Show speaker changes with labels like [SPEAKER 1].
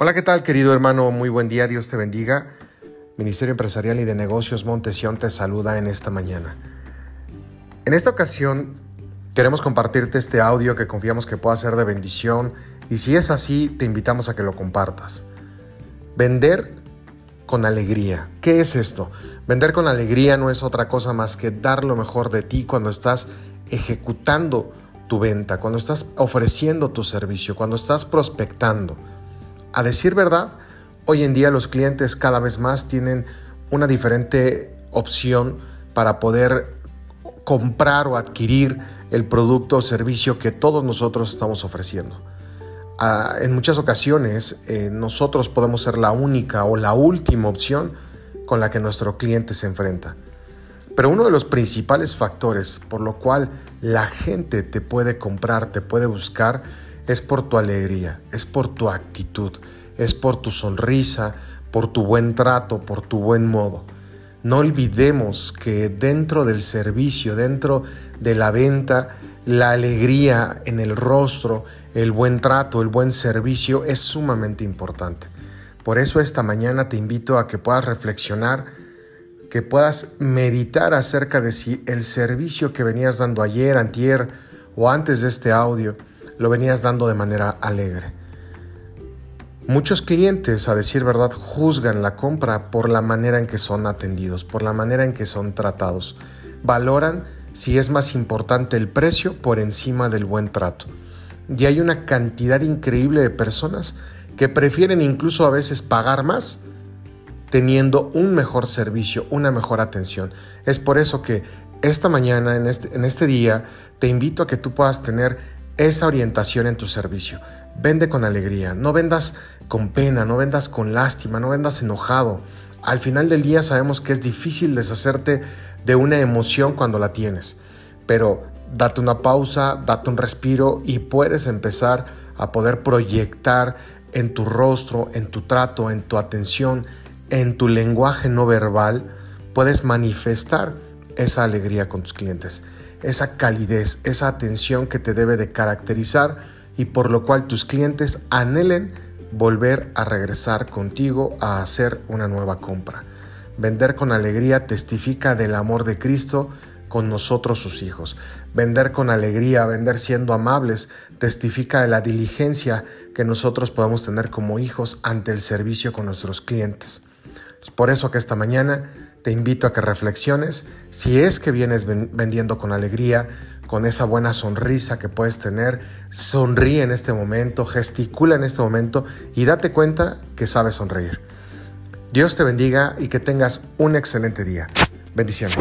[SPEAKER 1] Hola, ¿qué tal querido hermano? Muy buen día, Dios te bendiga. Ministerio Empresarial y de Negocios Montesión te saluda en esta mañana. En esta ocasión queremos compartirte este audio que confiamos que pueda ser de bendición y si es así te invitamos a que lo compartas. Vender con alegría. ¿Qué es esto? Vender con alegría no es otra cosa más que dar lo mejor de ti cuando estás ejecutando tu venta, cuando estás ofreciendo tu servicio, cuando estás prospectando. A decir verdad, hoy en día los clientes cada vez más tienen una diferente opción para poder comprar o adquirir el producto o servicio que todos nosotros estamos ofreciendo. Ah, en muchas ocasiones eh, nosotros podemos ser la única o la última opción con la que nuestro cliente se enfrenta. Pero uno de los principales factores por lo cual la gente te puede comprar, te puede buscar, es por tu alegría, es por tu actitud, es por tu sonrisa, por tu buen trato, por tu buen modo. No olvidemos que dentro del servicio, dentro de la venta, la alegría en el rostro, el buen trato, el buen servicio es sumamente importante. Por eso esta mañana te invito a que puedas reflexionar, que puedas meditar acerca de si el servicio que venías dando ayer, antier o antes de este audio, lo venías dando de manera alegre. Muchos clientes, a decir verdad, juzgan la compra por la manera en que son atendidos, por la manera en que son tratados. Valoran si es más importante el precio por encima del buen trato. Y hay una cantidad increíble de personas que prefieren incluso a veces pagar más teniendo un mejor servicio, una mejor atención. Es por eso que esta mañana, en este, en este día, te invito a que tú puedas tener esa orientación en tu servicio. Vende con alegría, no vendas con pena, no vendas con lástima, no vendas enojado. Al final del día sabemos que es difícil deshacerte de una emoción cuando la tienes, pero date una pausa, date un respiro y puedes empezar a poder proyectar en tu rostro, en tu trato, en tu atención, en tu lenguaje no verbal, puedes manifestar esa alegría con tus clientes esa calidez, esa atención que te debe de caracterizar y por lo cual tus clientes anhelen volver a regresar contigo a hacer una nueva compra. Vender con alegría testifica del amor de Cristo con nosotros sus hijos. Vender con alegría, vender siendo amables, testifica de la diligencia que nosotros podemos tener como hijos ante el servicio con nuestros clientes. Es por eso que esta mañana te invito a que reflexiones si es que vienes vendiendo con alegría, con esa buena sonrisa que puedes tener, sonríe en este momento, gesticula en este momento y date cuenta que sabes sonreír. Dios te bendiga y que tengas un excelente día. Bendiciones.